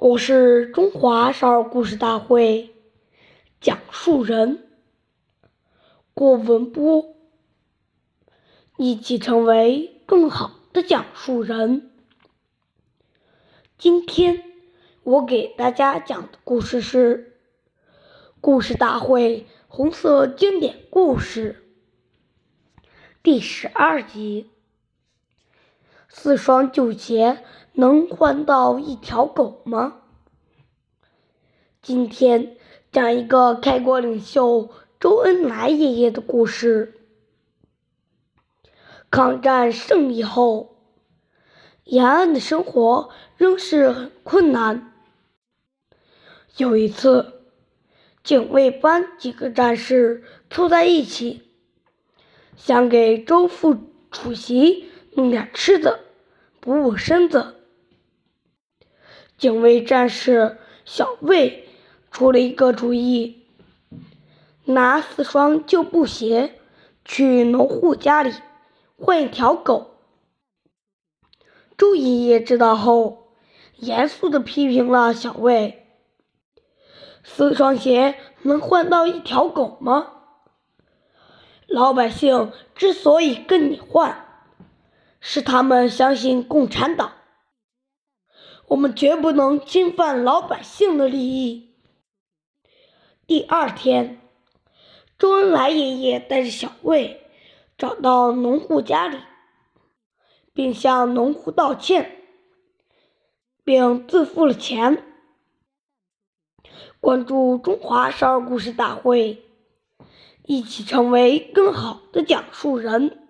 我是中华少儿故事大会讲述人郭文波，一起成为更好的讲述人。今天我给大家讲的故事是《故事大会红色经典故事》第十二集：四双旧鞋。能换到一条狗吗？今天讲一个开国领袖周恩来爷爷的故事。抗战胜利后，延安的生活仍是很困难。有一次，警卫班几个战士凑在一起，想给周副主席弄点吃的，补补身子。警卫战士小魏出了一个主意，拿四双旧布鞋去农户家里换一条狗。周爷爷知道后，严肃地批评了小魏：“四双鞋能换到一条狗吗？老百姓之所以跟你换，是他们相信共产党。”我们绝不能侵犯老百姓的利益。第二天，周恩来爷爷带着小魏找到农户家里，并向农户道歉，并自付了钱。关注中华少儿故事大会，一起成为更好的讲述人。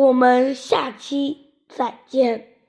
我们下期再见。